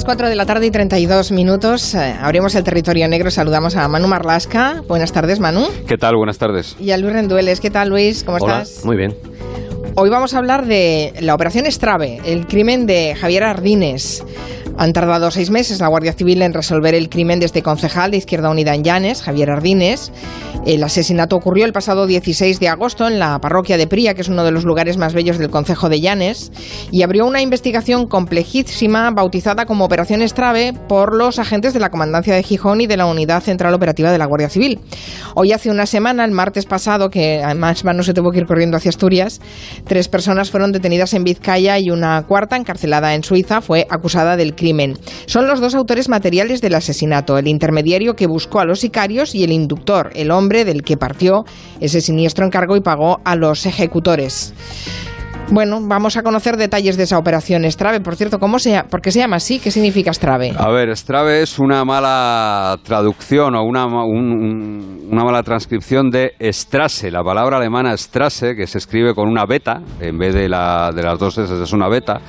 las 4 de la tarde y 32 minutos. Eh, abrimos el territorio negro. Saludamos a Manu Marlasca. Buenas tardes, Manu. ¿Qué tal? Buenas tardes. Y a Luis Rendueles. ¿Qué tal, Luis? ¿Cómo Hola, estás? Muy bien. Hoy vamos a hablar de la operación Estrave, el crimen de Javier Ardines. Han tardado seis meses la Guardia Civil en resolver el crimen de este concejal de Izquierda Unida en Llanes, Javier Ardines. El asesinato ocurrió el pasado 16 de agosto en la parroquia de Pría, que es uno de los lugares más bellos del concejo de Llanes, y abrió una investigación complejísima bautizada como Operación Estrave por los agentes de la Comandancia de Gijón y de la Unidad Central Operativa de la Guardia Civil. Hoy hace una semana, el martes pasado, que además no se tuvo que ir corriendo hacia Asturias, tres personas fueron detenidas en Vizcaya y una cuarta, encarcelada en Suiza, fue acusada del Son los dos autores materiales del asesinato, el intermediario que buscó a los sicarios y el inductor, el hombre del que partió ese siniestro encargo y pagó a los ejecutores. Bueno, vamos a conocer detalles de esa operación Estrave. Por cierto, ¿cómo se, ¿por qué se llama así? ¿Qué significa Estrave? A ver, Strave es una mala traducción o una, un- un- una mala transcripción de Strasse, la palabra alemana Strasse, que se escribe con una beta, en vez de, la, de las dos S es una beta,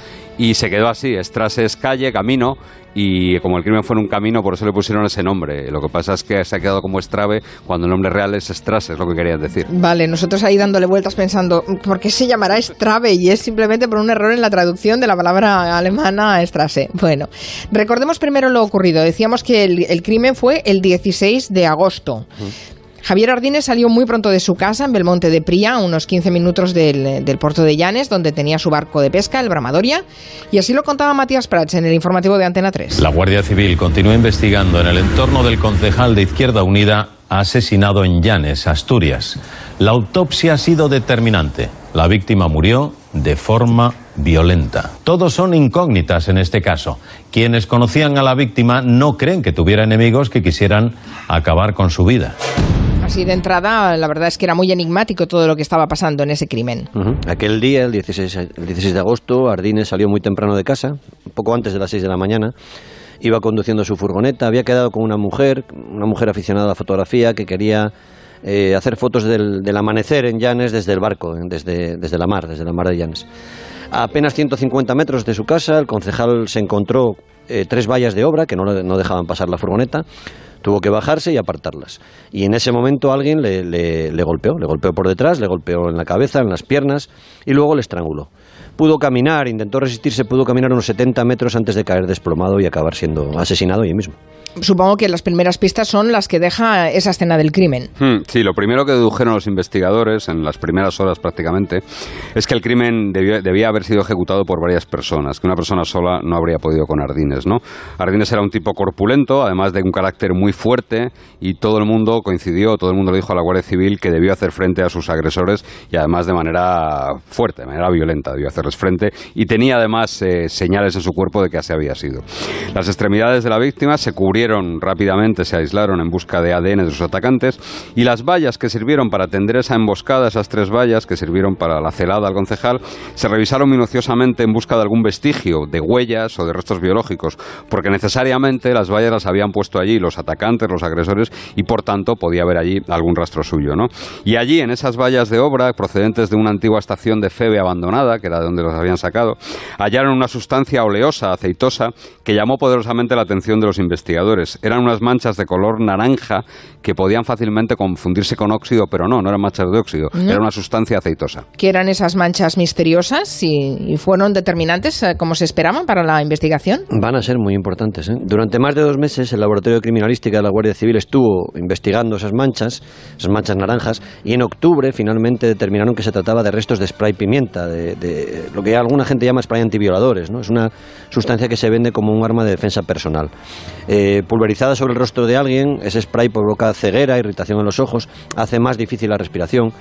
y se quedó así, Strasse es calle, camino, y como el crimen fue en un camino, por eso le pusieron ese nombre. Lo que pasa es que se ha quedado como Strave cuando el nombre real es Strasse, es lo que querían decir. Vale, nosotros ahí dándole vueltas pensando, ¿por qué se llamará Strave? Y es simplemente por un error en la traducción de la palabra alemana Strasse. Bueno, recordemos primero lo ocurrido. Decíamos que el, el crimen fue el 16 de agosto. Javier Ardines salió muy pronto de su casa en Belmonte de Pría, a unos 15 minutos del, del puerto de Llanes, donde tenía su barco de pesca, el Bramadoria, y así lo contaba Matías Prats en el informativo de Antena 3. La Guardia Civil continúa investigando en el entorno del concejal de Izquierda Unida asesinado en Llanes, Asturias. La autopsia ha sido determinante. La víctima murió de forma violenta. Todos son incógnitas en este caso. Quienes conocían a la víctima no creen que tuviera enemigos que quisieran acabar con su vida. Así de entrada, la verdad es que era muy enigmático todo lo que estaba pasando en ese crimen. Ujú. Aquel día, el 16, el 16 de agosto, Ardines salió muy temprano de casa, poco antes de las 6 de la mañana. Iba conduciendo su furgoneta, había quedado con una mujer, una mujer aficionada a la fotografía que quería eh, hacer fotos del, del amanecer en Llanes desde el barco, desde, desde la mar, desde la mar de Llanes. A apenas 150 metros de su casa, el concejal se encontró eh, tres vallas de obra que no dejaban pasar la furgoneta. Tuvo que bajarse y apartarlas. Y en ese momento alguien le, golpeó, le golpeó por detrás, le golpeó en la cabeza, en las piernas y luego le estranguló. Pudo caminar, intentó resistirse, pudo caminar unos 70 metros antes de caer desplomado y acabar siendo asesinado allí mismo. Supongo que las primeras pistas son las que deja esa escena del crimen. Hmm, Sí, lo primero que dedujeron los investigadores en las primeras horas prácticamente es que el crimen debía haber sido ejecutado por varias personas, que una persona sola no habría podido con Ardines, ¿no? Ardines era un tipo corpulento, además de un carácter muy fuerte y todo el mundo coincidió, todo el mundo le dijo a la Guardia Civil que debió hacer frente a sus agresores y además de manera fuerte, de manera violenta, debió hacerles frente y tenía además eh, señales en su cuerpo de que así había sido. Las extremidades de la víctima se rápidamente, se aislaron en busca de ADN de sus atacantes y las vallas que sirvieron para tender esa emboscada, esas tres vallas que sirvieron para la celada al concejal, se revisaron minuciosamente en busca de algún vestigio de huellas o de restos biológicos, porque necesariamente las vallas las habían puesto allí los atacantes, los agresores y por tanto podía haber allí algún rastro suyo, ¿no? Y allí en esas vallas de obra procedentes de una antigua estación de Febe abandonada, que era de donde los habían sacado, hallaron una sustancia oleosa, aceitosa, que llamó poderosamente la atención de los investigadores. Eran unas manchas de color naranja que podían fácilmente confundirse con óxido, pero no, no eran manchas de óxido, era una sustancia aceitosa. ¿Qué eran esas manchas misteriosas y, y fueron determinantes eh, como se esperaban para la investigación? Van a ser muy importantes. ¿eh? Durante más de dos meses el Laboratorio de Criminalística de la Guardia Civil estuvo investigando esas manchas, esas manchas naranjas, y en octubre finalmente determinaron que se trataba de restos de spray pimienta, de, de lo que alguna gente llama spray antivioladores. ¿no? Es una sustancia que se vende como un arma de defensa personal. Eh, pulverizada sobre el rostro de alguien, ese spray provoca ceguera, irritación en los ojos, hace más difícil la respiración.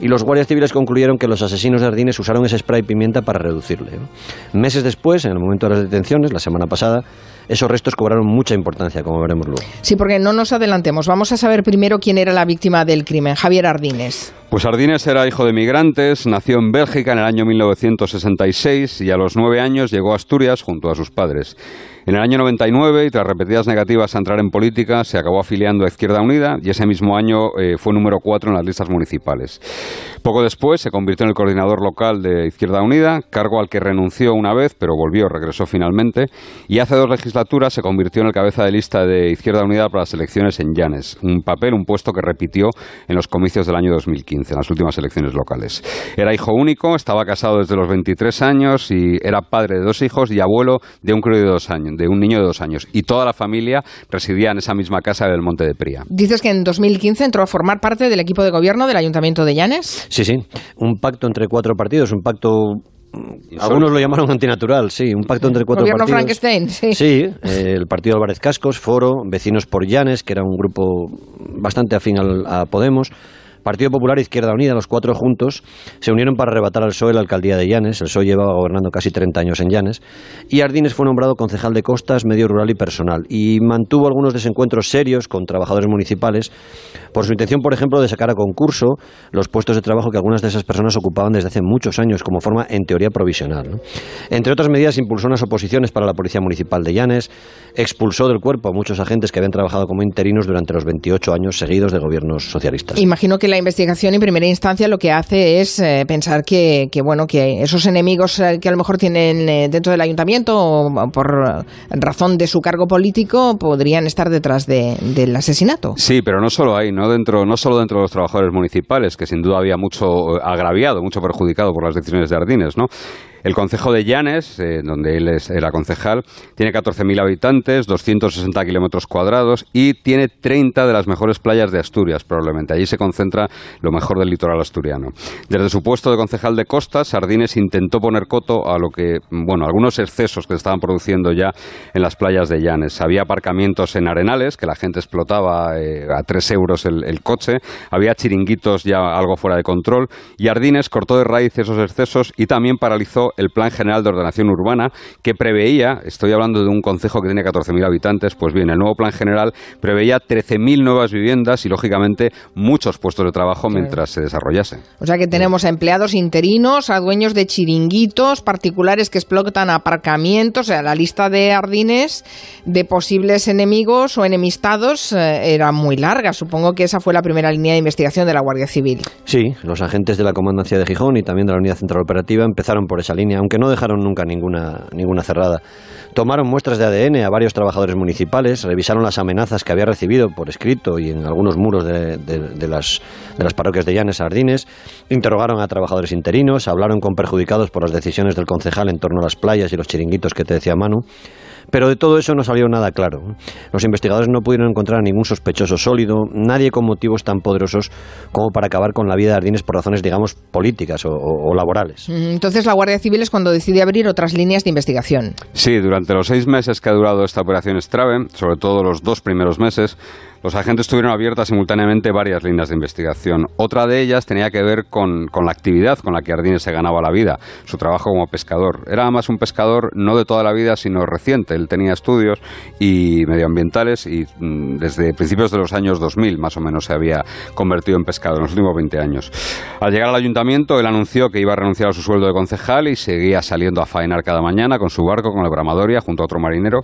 Y los guardias civiles concluyeron que los asesinos de Ardines usaron ese spray pimienta para reducirle. ¿no? Meses después, en el momento de las detenciones, la semana pasada, esos restos cobraron mucha importancia, como veremos luego. Sí, porque no nos adelantemos. Vamos a saber primero quién era la víctima del crimen, Javier Ardines. Pues Ardines era hijo de migrantes, nació en Bélgica en el año 1966 y a los nueve años llegó a Asturias junto a sus padres. En el año 99, y tras repetidas negativas a entrar en política, se acabó afiliando a Izquierda Unida y ese mismo año eh, fue número 4 en las listas municipales. Poco después se convirtió en el coordinador local de Izquierda Unida, cargo al que renunció una vez, pero volvió, regresó finalmente, y hace dos legislaturas se convirtió en el cabeza de lista de Izquierda Unida para las elecciones en Llanes, un papel, un puesto que repitió en los comicios del año 2015, en las últimas elecciones locales. Era hijo único, estaba casado desde los 23 años y era padre de dos hijos y abuelo de un crío de dos años de un niño de dos años. Y toda la familia residía en esa misma casa del Monte de Pría. Dices que en 2015 entró a formar parte del equipo de gobierno del Ayuntamiento de Llanes. Sí, sí. Un pacto entre cuatro partidos, un pacto algunos lo llamaron antinatural, sí, un pacto entre cuatro Gobierno partidos. Frankenstein, sí. Sí, eh, el partido Álvarez Cascos, Foro, Vecinos por Llanes, que era un grupo bastante afín al, a Podemos, Partido Popular e Izquierda Unida, los cuatro juntos, se unieron para arrebatar al PSOE la alcaldía de Llanes. El PSOE llevaba gobernando casi 30 años en Llanes. Y Ardines fue nombrado concejal de costas, medio rural y personal. Y mantuvo algunos desencuentros serios con trabajadores municipales por su intención, por ejemplo, de sacar a concurso los puestos de trabajo que algunas de esas personas ocupaban desde hace muchos años como forma, en teoría, provisional. Entre otras medidas, impulsó unas oposiciones para la Policía Municipal de Llanes, expulsó del cuerpo a muchos agentes que habían trabajado como interinos durante los 28 años seguidos de gobiernos socialistas. Imagino que la investigación en primera instancia lo que hace es eh, pensar que, bueno, que esos enemigos eh, que a lo mejor tienen eh, dentro del ayuntamiento o por razón de su cargo político podrían estar detrás de, del asesinato. Sí, pero no solo ahí, no dentro, no solo dentro de los trabajadores municipales, que sin duda había mucho agraviado, mucho perjudicado por las decisiones de Ardines, ¿no? El concejo de Llanes, eh, donde él es, era concejal, tiene 14.000 habitantes, 260 kilómetros cuadrados y tiene 30 de las mejores playas de Asturias, probablemente. Allí se concentra lo mejor del litoral asturiano. Desde su puesto de concejal de costas, Sardines intentó poner coto a lo que, bueno, algunos excesos que se estaban produciendo ya en las playas de Llanes. Había aparcamientos en arenales, que la gente explotaba eh, a 3 euros el, el coche, había chiringuitos ya algo fuera de control, y Ardines cortó de raíz esos excesos y también paralizó el Plan General de Ordenación Urbana que preveía, estoy hablando de un concejo que tiene 14.000 habitantes, pues bien, el nuevo Plan General preveía 13.000 nuevas viviendas y, lógicamente, muchos puestos de trabajo mientras se desarrollase. O sea que tenemos a empleados interinos, a dueños de chiringuitos, particulares que explotan aparcamientos, o sea, la lista de ardines de posibles enemigos o enemistados eh, era muy larga. Supongo que esa fue la primera línea de investigación de la Guardia Civil. Sí, los agentes de la Comandancia de Gijón y también de la Unidad Central Operativa empezaron por esa línea, aunque no dejaron nunca ninguna, ninguna cerrada. Tomaron muestras de ADN a varios trabajadores municipales, revisaron las amenazas que había recibido por escrito y en algunos muros de, de, las, de las parroquias de Llanes Ardines, interrogaron a trabajadores interinos, hablaron con perjudicados por las decisiones del concejal en torno a las playas y los chiringuitos que te decía Manu. Pero de todo eso no salió nada claro. Los investigadores no pudieron encontrar a ningún sospechoso sólido, nadie con motivos tan poderosos como para acabar con la vida de Ardines por razones, digamos, políticas o, o, o laborales. Entonces la Guardia Civil es cuando decide abrir otras líneas de investigación. Sí, durante los seis meses que ha durado esta operación Strave, sobre todo los dos primeros meses, los agentes tuvieron abiertas simultáneamente varias líneas de investigación. Otra de ellas tenía que ver con, con, la actividad con la que Ardines se ganaba la vida, su trabajo como pescador. Era además un pescador no de toda la vida, sino reciente. Él tenía estudios y medioambientales y mm, desde principios de los años 2000 más o menos se había convertido en pescador en los últimos 20 años. Al llegar al ayuntamiento, él anunció que iba a renunciar a su sueldo de concejal y seguía saliendo a faenar cada mañana con su barco, con la bramadoria, junto a otro marinero.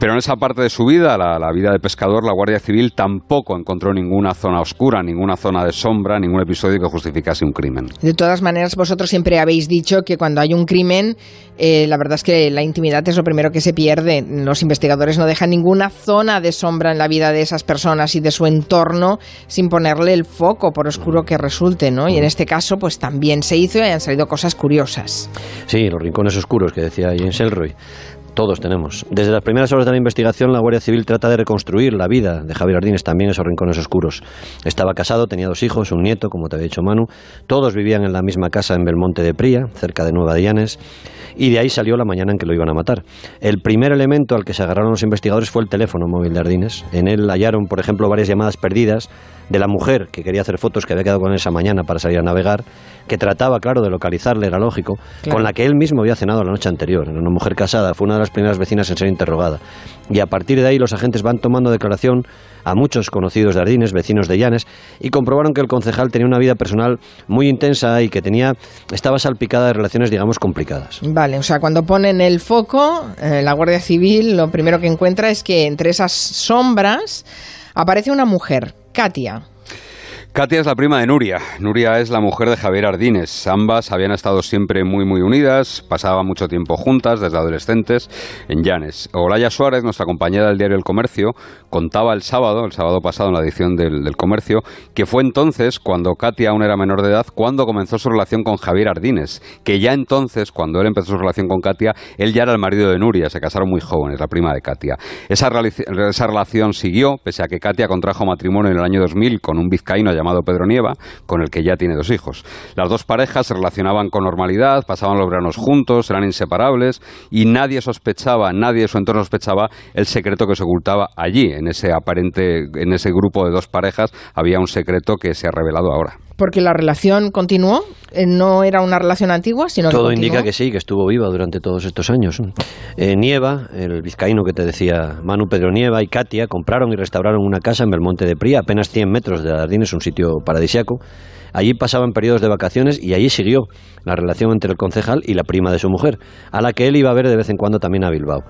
Pero en esa parte de su vida, la, la, vida de pescador, la Guardia Civil tampoco encontró ninguna zona oscura, ninguna zona de sombra, ningún episodio que justificase un crimen. De todas maneras, vosotros siempre habéis dicho que cuando hay un crimen, eh, la verdad es que la intimidad es lo primero que se pierde. Los investigadores no dejan ninguna zona de sombra en la vida de esas personas y de su entorno sin ponerle el foco, por oscuro que resulte, ¿no? Y en este caso, pues también se hizo y han salido cosas curiosas. Sí, los rincones oscuros que decía James Elroy. Todos tenemos. Desde las primeras horas de la investigación, la Guardia Civil trata de reconstruir la vida de Javier Ardines, también esos rincones oscuros. Estaba casado, tenía dos hijos, un nieto, como te había dicho Manu. Todos vivían en la misma casa en Belmonte de Pría, cerca de Nueva Dianes. Y de ahí salió la mañana en que lo iban a matar. El primer elemento al que se agarraron los investigadores fue el teléfono móvil de Ardines. En él hallaron, por ejemplo, varias llamadas perdidas de la mujer que quería hacer fotos, que había quedado con él esa mañana para salir a navegar, que trataba, claro, de localizarle, era lógico, con la que él mismo había cenado la noche anterior. Era una mujer casada, fue una de las primeras vecinas en ser interrogada. Y a partir de ahí los agentes van tomando declaración a muchos conocidos de Ardines, vecinos de Llanes, y comprobaron que el concejal tenía una vida personal muy intensa y que tenía estaba salpicada de relaciones, digamos, complicadas. Vale, o sea, cuando ponen el foco, eh, la Guardia Civil lo primero que encuentra es que entre esas sombras aparece una mujer, Katia. Katia es la prima de Nuria. Nuria es la mujer de Javier Ardines. Ambas habían estado siempre muy, muy unidas, pasaban mucho tiempo juntas desde adolescentes en Llanes. Olaya Suárez, nuestra compañera del diario El Comercio, contaba el sábado, el sábado pasado en la edición del, Comercio, que fue entonces, cuando Katia aún era menor de edad, cuando comenzó su relación con Javier Ardines. Que ya entonces, cuando él empezó su relación con Katia, él ya era el marido de Nuria, se casaron muy jóvenes, la prima de Katia. Esa, esa relación siguió, pese a que Katia contrajo matrimonio en el año 2000 con un vizcaíno llamado Pedro Nieva, con el que ya tiene dos hijos. Las dos parejas se relacionaban con normalidad, pasaban los veranos juntos, eran inseparables y nadie sospechaba, nadie de su entorno sospechaba el secreto que se ocultaba allí, en ese aparente, en ese grupo de dos parejas, había un secreto que se ha revelado ahora. Porque la relación continuó, eh, no era una relación antigua, sino Todo que indica que sí, que estuvo viva durante todos estos años. Eh, Nieva, el vizcaíno que te decía Manu Pedro Nieva y Katia compraron y restauraron una casa en Belmonte de Pría, apenas 100 metros de Jardines, un sitio paradisiaco. Allí pasaban periodos de vacaciones y allí siguió la relación entre el concejal y la prima de su mujer, a la que él iba a ver de vez en cuando también a Bilbao.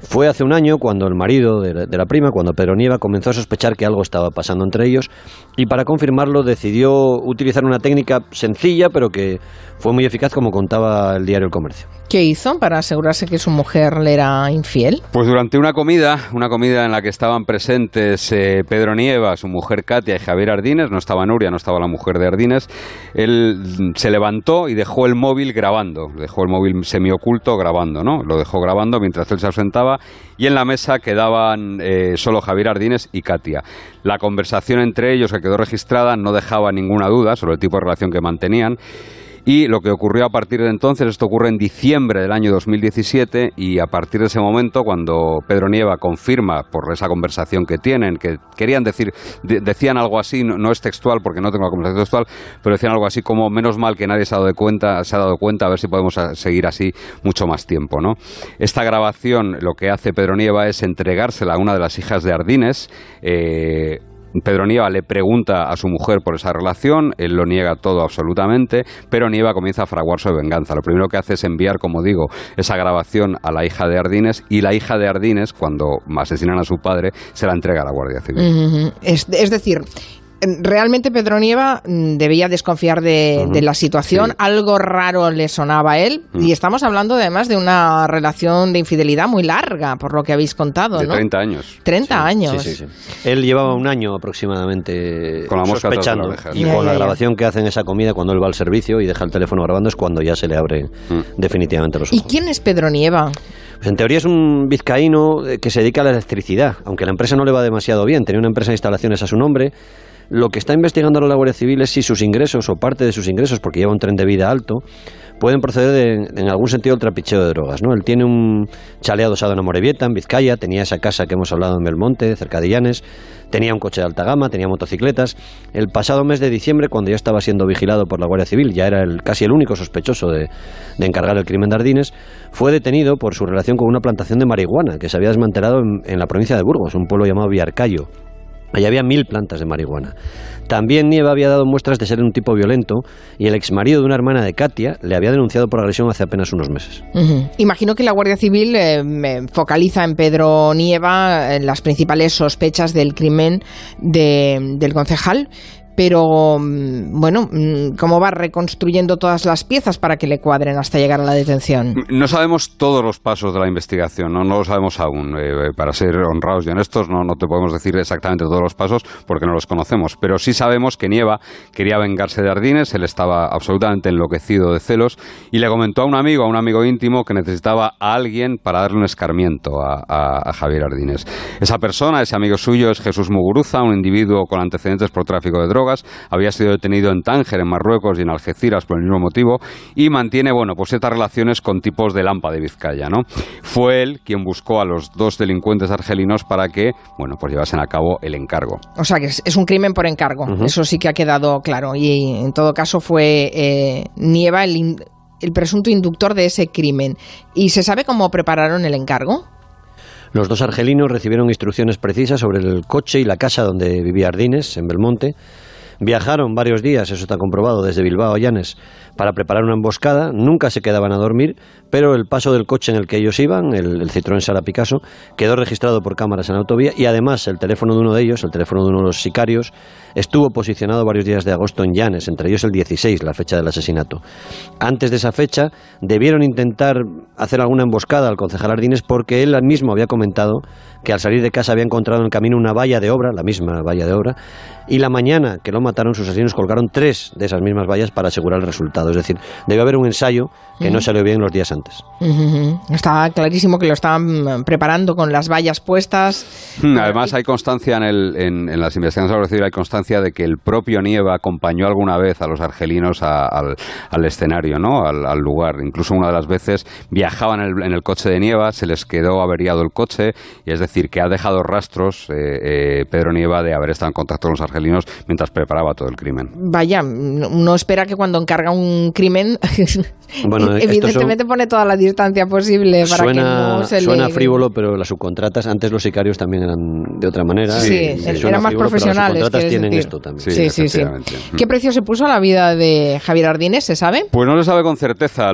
Fue hace un año cuando el marido de la, de la, prima, cuando Pedro Nieva, comenzó a sospechar que algo estaba pasando entre ellos y para confirmarlo decidió utilizar una técnica sencilla pero que fue muy eficaz como contaba el diario El Comercio. ¿Qué hizo para asegurarse que su mujer le era infiel? Pues durante una comida, una comida en la que estaban presentes eh, Pedro Nieva, su mujer Katia y Javier Ardines, no estaba Nuria, no estaba la mujer de Ardines, él se levantó y dejó el móvil grabando, dejó el móvil semioculto grabando, ¿no? Lo dejó grabando mientras él se ausentaba y en la mesa quedaban eh, solo Javier Ardines y Katia. La conversación entre ellos que quedó registrada no dejaba ninguna duda sobre el tipo de relación que mantenían. Y lo que ocurrió a partir de entonces, esto ocurre en diciembre del año 2017 y a partir de ese momento, cuando Pedro Nieva confirma por esa conversación que tienen, que querían decir, de, decían algo así, no, es textual porque no tengo la conversación textual, pero decían algo así como menos mal que nadie se ha dado cuenta, se ha dado cuenta, a ver si podemos seguir así mucho más tiempo, ¿no? Esta grabación lo que hace Pedro Nieva es entregársela a una de las hijas de Ardines. Eh, Pedro Nieva le pregunta a su mujer por esa relación, él lo niega todo absolutamente, pero Nieva comienza a fraguar su venganza. Lo primero que hace es enviar, como digo, esa grabación a la hija de Ardines y la hija de Ardines, cuando asesinan a su padre, se la entrega a la Guardia Civil. Es decir, realmente Pedro Nieva debía desconfiar de, uh -huh. de la situación, sí. algo raro le sonaba a él, uh -huh. y estamos hablando además de una relación de infidelidad muy larga, por lo que habéis contado, de ¿no? 30 años. 30 sí, años. Sí, él llevaba un año aproximadamente con la mosca sospechando, la y yeah, con yeah, la grabación que hace en esa comida cuando él va al servicio y deja el teléfono grabando es cuando ya se le abre mm. definitivamente los ojos. ¿Y quién es Pedro Nieva? Pues en teoría es un vizcaíno que se dedica a la electricidad, aunque la empresa no le va demasiado bien, tenía una empresa de instalaciones a su nombre, lo que está investigando la Guardia Civil es si sus ingresos o parte de sus ingresos, porque lleva un tren de vida alto, pueden proceder de, en algún sentido del trapicheo de drogas. ¿no? Él tiene un chalet adosado en Amorebieta, en Vizcaya, tenía esa casa que hemos hablado en Belmonte, cerca de Llanes, tenía un coche de alta gama, tenía motocicletas. El pasado mes de diciembre, cuando ya estaba siendo vigilado por la Guardia Civil, ya era el, casi el único sospechoso de, de encargar el crimen de Ardines, fue detenido por su relación con una plantación de marihuana que se había desmantelado en, en la provincia de Burgos, un pueblo llamado Villarcayo. Allí había mil plantas de marihuana. También Nieva había dado muestras de ser un tipo violento y el exmarido de una hermana de Katia le había denunciado por agresión hace apenas unos meses. Imagino que la Guardia Civil eh, focaliza en Pedro Nieva las principales sospechas del crimen de, del concejal pero mm, bueno, mm, ¿cómo va reconstruyendo todas las piezas para que le cuadren hasta llegar a la detención? No sabemos todos los pasos de la investigación, no, lo sabemos aún. Eh, para ser honrados y honestos, no, no te podemos decir exactamente todos los pasos porque no los conocemos, pero sí sabemos que Nieva quería vengarse de Ardines, él estaba absolutamente enloquecido de celos y le comentó a un amigo, a un amigo íntimo, que necesitaba a alguien para darle un escarmiento a Javier Ardines. Esa persona, ese amigo suyo, es Jesús Muguruza, un individuo con antecedentes por tráfico de drogas drogas, había sido detenido en Tánger, en Marruecos y en Algeciras por el mismo motivo, y mantiene, bueno, pues ciertas relaciones con tipos de Lampa de Vizcaya, ¿no? Fue él quien buscó a los dos delincuentes argelinos para que, bueno, pues llevasen a cabo el encargo. O sea que es, un crimen por encargo, eso sí que ha quedado claro, y en todo caso fue eh, Nieva el, el presunto inductor de ese crimen. ¿Y se sabe cómo prepararon el encargo? Los dos argelinos recibieron instrucciones precisas sobre el coche y la casa donde vivía Ardines, en Belmonte. Viajaron varios días, eso está comprobado, desde Bilbao a Llanes, para preparar una emboscada. Nunca se quedaban a dormir, pero el paso del coche en el que ellos iban, el, el Citroën Sara Picasso, quedó registrado por cámaras en autovía y además el teléfono de uno de ellos, el teléfono de uno de los sicarios, estuvo posicionado varios días de agosto en Llanes, entre ellos el 16, la fecha del asesinato. Antes de esa fecha, debieron intentar hacer alguna emboscada al concejal Ardines porque él mismo había comentado que al salir de casa había encontrado en el camino una valla de obra, la misma valla de obra, y la mañana que lo mataron sus asesinos colgaron tres de esas mismas vallas para asegurar el resultado. Es decir, debe haber un ensayo que no salió bien los días antes. Está clarísimo que lo estaban preparando con las vallas puestas. Hmm, además, hay constancia en, el, en, las investigaciones sobre civil, hay constancia de que el propio Nieva acompañó alguna vez a los argelinos al, al, escenario, ¿no? Al, lugar. Incluso una de las veces viajaban en el, en el, coche de Nieva, se les quedó averiado el coche, y es decir, que ha dejado rastros eh, eh, Pedro Nieva de haber estado en contacto con los argelinos mientras preparaba todo el crimen. Vaya, uno espera que cuando encarga un crimen, evidentemente pone toda la distancia posible para suena, que no se Suena frívolo, pero las subcontratas, antes los sicarios también eran de otra manera. Sí, eran más profesionales. Las subcontratas tienen esto también. Sí, sí, sí, ¿Qué precio se puso a la vida de Javier Ardínez, se sabe? Pues no se sabe con certeza.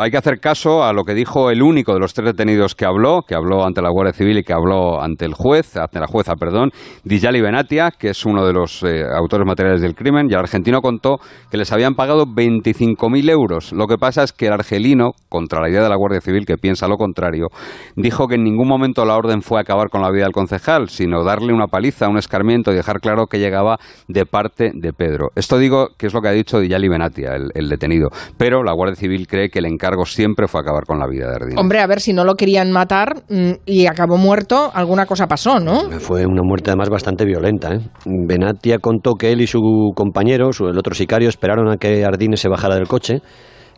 hay que hacer caso a lo que dijo el único de los tres detenidos que habló, que habló ante la Guardia Civil y que habló ante el juez, ante la jueza, perdón, Dijali Benatia, que es uno de los eh, autores materiales del crimen, y el argentino contó que les habían pagado 25.000 euros. Lo que pasa es que el argelino, contra la idea de la Guardia Civil, que piensa lo contrario, dijo que en ningún momento la orden fue acabar con la vida del concejal, sino darle una paliza, un escarmiento y dejar claro que llegaba de parte de Pedro. Esto digo que es lo que ha dicho Dijali Benatia, el, detenido. Pero la Guardia Civil cree que el encargo siempre fue acabar con la vida de Ardínez. Hombre, a ver, si no lo querían matar mm, y acabó muerto, alguna cosa pasó, ¿no? Fue una muerte además bastante violenta. ¿eh? Benatia contó que él y su compañero, el otro sicario, esperaron a que Ardines se bajara del coche,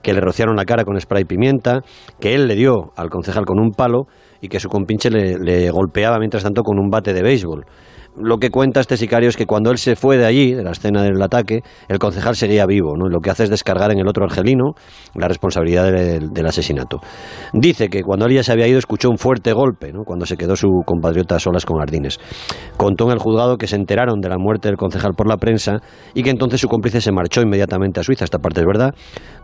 que le rociaron la cara con spray pimienta, que él le dio al concejal con un palo y que su compinche le, le golpeaba mientras tanto con un bate de béisbol lo que cuenta este sicario es que cuando él se fue de allí, de la escena del ataque, el concejal seguía vivo, ¿no? lo que hace es descargar en el otro argelino la responsabilidad del, asesinato. Dice que cuando él ya se había ido escuchó un fuerte golpe, ¿no? cuando se quedó su compatriota a solas con Ardines. Contó en el juzgado que se enteraron de la muerte del concejal por la prensa y que entonces su cómplice se marchó inmediatamente a Suiza, esta parte es verdad,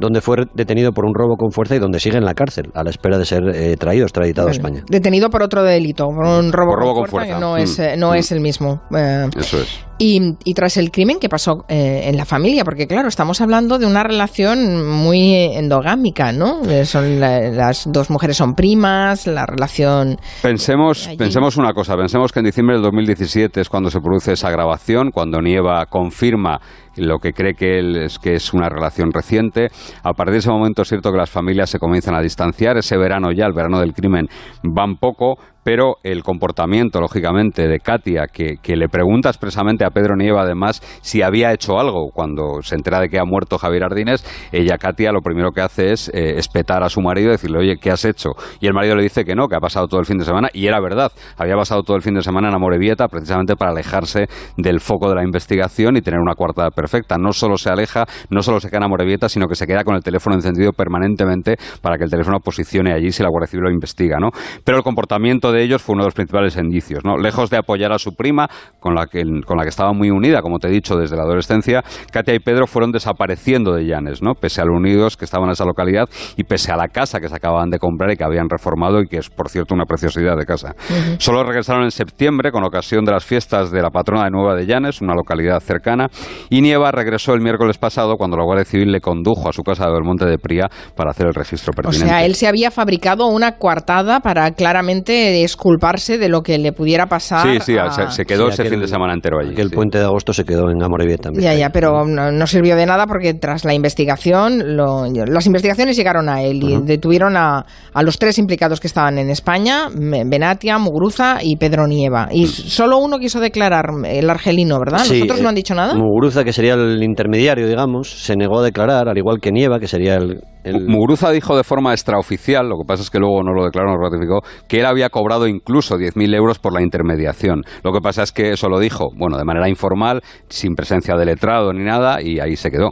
donde fue detenido por un robo con fuerza y donde sigue en la cárcel, a la espera de ser eh, traído, extraditado a España. Detenido por otro delito, por un robo, con, fuerza, no, es, mm. eh, no es el mismo. Eh, Eso es. Y, tras el crimen, ¿qué pasó eh, en la familia? Porque claro, estamos hablando de una relación muy endogámica, ¿no? Eh, son las dos mujeres son primas, la relación... Pensemos, pensemos una cosa, pensemos que en diciembre del 2017 es cuando se produce esa grabación, cuando Nieva confirma lo que cree que él es que es una relación reciente. A partir de ese momento es cierto que las familias se comienzan a distanciar. Ese verano ya, el verano del crimen, van poco, pero el comportamiento, lógicamente, de Katia, que, que, le pregunta expresamente Pedro Nieva, además, si había hecho algo cuando se entera de que ha muerto Javier Ardínez, ella, Katia, lo primero que hace es eh, espetar a su marido y decirle, oye, ¿qué has hecho? Y el marido le dice que no, que ha pasado todo el fin de semana, y era verdad, había pasado todo el fin de semana en Amorebieta, precisamente para alejarse del foco de la investigación y tener una cuarta perfecta. No solo se aleja, no solo se queda en Amorebieta, sino que se queda con el teléfono encendido permanentemente para que el teléfono posicione allí si la Guardia Civil lo investiga, ¿no? Pero el comportamiento de ellos fue uno de los principales indicios, ¿no? Lejos de apoyar a su prima, con la que, con la que estaba muy unida, como te he dicho, desde la adolescencia, Katia y Pedro fueron desapareciendo de Llanes, ¿no? Pese a lo unidos que estaban en esa localidad y pese a la casa que se acababan de comprar y que habían reformado y que es, por cierto, una preciosidad de casa. Solo regresaron en septiembre con ocasión de las fiestas de la patrona de Nueva de Llanes, una localidad cercana, y Nieva regresó el miércoles pasado cuando la Guardia Civil le condujo a su casa de Belmonte de Pría para hacer el registro pertinente. O sea, él se había fabricado una coartada para claramente exculparse de lo que le pudiera pasar. Sí, sí, a- se, se quedó Sí, ese fin de semana entero allí. Sí. puente de agosto se quedó en Amorebieta también. Ya, ya, pero no, no sirvió de nada porque tras la investigación, lo- las investigaciones llegaron a él y detuvieron a, a los tres implicados que estaban en España, Benatia, Muguruza y Pedro Nieva. Y solo uno quiso declarar, el argelino, ¿verdad? ¿Los Sí, otros eh, no han dicho nada? Muguruza, que sería el intermediario, digamos, se negó a declarar, al igual que Nieva, que sería el... el- Muguruza dijo de forma extraoficial, lo que pasa es que luego no lo declaró, no lo ratificó, que él había cobrado incluso 10.000 euros por la intermediación. Lo que pasa es que eso lo dijo, bueno, de manera informal, sin presencia de letrado ni nada, y ahí se quedó.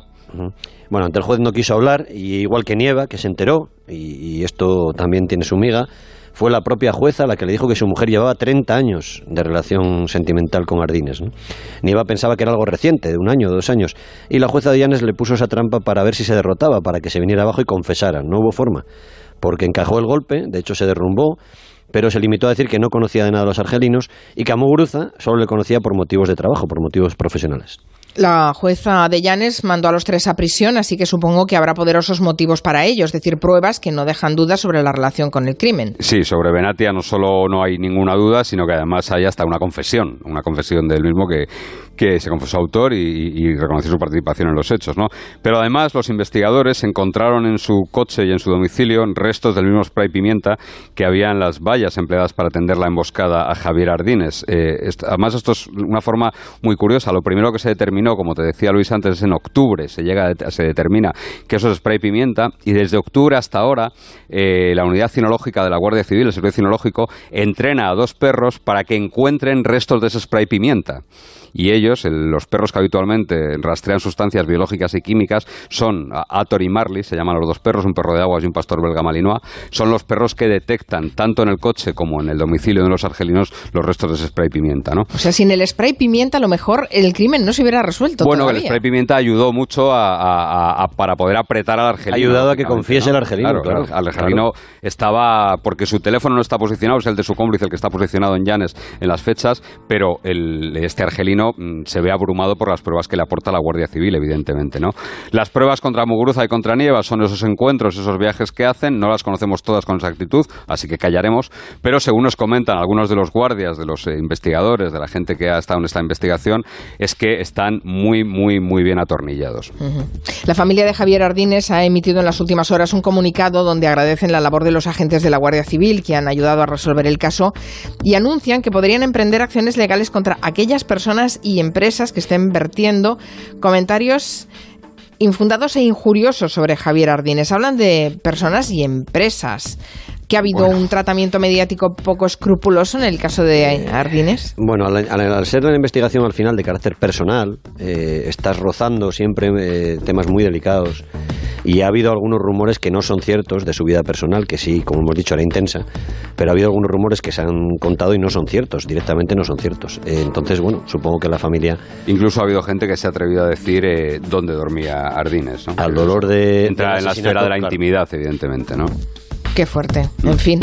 Bueno, ante el juez no quiso hablar, y igual que Nieva, que se enteró, y, y esto también tiene su miga, fue la propia jueza la que le dijo que su mujer llevaba 30 años de relación sentimental con Ardines. Nieva pensaba que era algo reciente, de un año, dos años, y la jueza de Llanes le puso esa trampa para ver si se derrotaba, para que se viniera abajo y confesara. No hubo forma, porque encajó el golpe, de hecho se derrumbó, pero se limitó a decir que no conocía de nada a los argelinos y que a Muguruza solo le conocía por motivos de trabajo, por motivos profesionales. La jueza de Llanes mandó a los tres a prisión, así que supongo que habrá poderosos motivos para ello, es decir, pruebas que no dejan dudas sobre la relación con el crimen. Sí, sobre Benatia no solo no hay ninguna duda, sino que además hay hasta una confesión, una confesión del mismo que, que se confesó autor y, y reconoció su participación en los hechos, ¿no? Pero además los investigadores encontraron en su coche y en su domicilio restos del mismo spray pimienta que había en las vallas empleadas para atender la emboscada a Javier Ardines. Eh, además esto es una forma muy curiosa. Lo primero que se determinó, como te decía Luis antes, es en octubre. Se llega, se determina que eso es spray pimienta y desde octubre hasta ahora eh, la unidad cinológica de la Guardia Civil, el Servicio Cinológico, entrena a dos perros para que encuentren restos de ese spray pimienta. Y ellos, el- los perros que habitualmente rastrean sustancias biológicas y químicas, son Ator y Marley, se llaman los dos perros, un perro de aguas y un pastor belga malinois, son los perros que detectan, tanto en el coche como en el domicilio de los argelinos, los restos de ese spray pimienta, ¿no? O sea, sin el spray pimienta, a lo mejor el crimen no se hubiera resuelto. Bueno, todavía. el spray pimienta ayudó mucho a, a- a- a- para poder apretar al argelino. Ha ayudado a que confiese el argelino, Claro, claro, al argelino estaba, porque su teléfono no está posicionado, es el de su cómplice el que está posicionado en Llanes en las fechas, pero el, este argelino mm, se ve abrumado por las pruebas que le aporta la Guardia Civil, evidentemente, ¿no? Las pruebas contra Muguruza y contra Nieva son esos encuentros, esos viajes que hacen, no las conocemos todas con exactitud, así que callaremos, pero según nos comentan algunos de los guardias, de los eh, investigadores, de la gente que ha estado en esta investigación, es que están muy, muy, muy bien atornillados. La familia de Javier Ardines ha emitido en las últimas horas un comunicado donde agradecen la labor de los agentes de la Guardia Civil que han ayudado a resolver el caso y anuncian que podrían emprender acciones legales contra aquellas personas y empresas que estén vertiendo comentarios infundados e injuriosos sobre Javier Ardines. Hablan de personas y empresas. ¿Que ha habido un tratamiento mediático poco escrupuloso en el caso de Ardines? Bueno, al, al- al ser una investigación al final de carácter personal, eh, estás rozando siempre eh, temas muy delicados y ha habido algunos rumores que no son ciertos de su vida personal, que sí, como hemos dicho, era intensa, pero ha habido algunos rumores que se han contado y no son ciertos, directamente no son ciertos. Eh, entonces, bueno, supongo que la familia, Incluso ha habido gente que se ha atrevido a decir eh, dónde dormía Ardines. ¿no? al dolor de... Entra del en la esfera de la claro. intimidad, evidentemente, ¿no? Qué fuerte. En fin.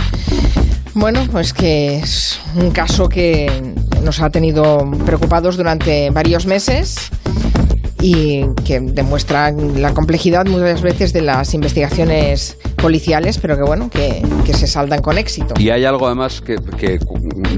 Bueno, pues que es un caso que nos ha tenido preocupados durante varios meses y que demuestra la complejidad muchas veces de las investigaciones policiales, pero que bueno, que, se saldan con éxito. Y hay algo además que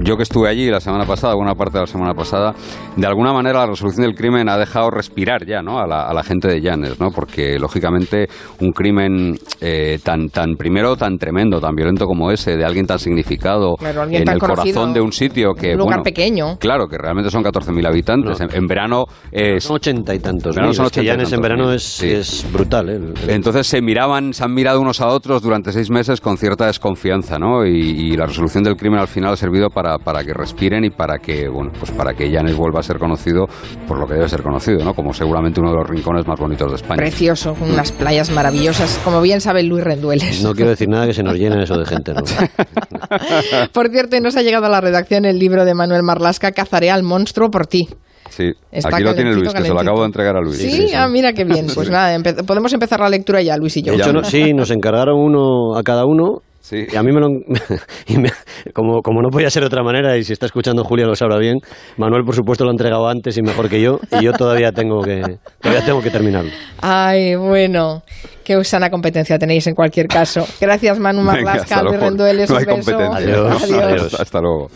yo que estuve allí la semana pasada, buena parte de la semana pasada, de alguna manera la resolución del crimen ha dejado respirar ya ¿no? a, la, a la gente de Llanes, ¿no? porque lógicamente un crimen eh, tan, tan primero tan tremendo, tan violento como ese, de alguien tan significado Claro, alguien en tan el conocido, corazón de un sitio que... un lugar bueno, pequeño. Claro, que realmente son 14.000 habitantes. No. En, en verano es... Son ochenta y tantos. Verano mil, son es que 80 y Llanes en verano mil, es, sí. es brutal. ¿eh? El- el- Entonces se miraban, se han mirado unos a otros durante seis meses con cierta desconfianza, ¿no? Y, y la resolución del crimen al final ha servido para, para que respiren y para que, bueno, pues para que Llanes vuelva a ser conocido por lo que debe ser conocido, ¿no? Como seguramente uno de los rincones más bonitos de España. Precioso, con unas playas maravillosas, como bien sabe Luis Rendueles. No quiero decir nada que se nos llene eso de gente. ¿no? Por cierto, nos ha llegado a la redacción el libro de Manuel Marlasca, Cazaré al monstruo por ti. Sí, Está aquí lo tiene calentito, Luis, que se lo acabo de entregar a Luis. Sí, ah, mira qué bien. Pues nada, empe- podemos empezar la lectura ya, Luis y yo. De hecho, no- sí, nos encargaron uno a cada uno Sí. Y a mí me lo... y me- como, como no podía ser de otra manera, y si está escuchando Julia lo sabrá bien, Manuel por supuesto lo ha entregado antes y mejor que yo, y yo todavía tengo que, todavía tengo que terminarlo. Ay, bueno. Qué sana competencia tenéis en cualquier caso. Gracias, Manu Marlasca, Luis. Rendueles. No un hay beso. competencia. Adiós. Adiós. Adiós. Hasta luego.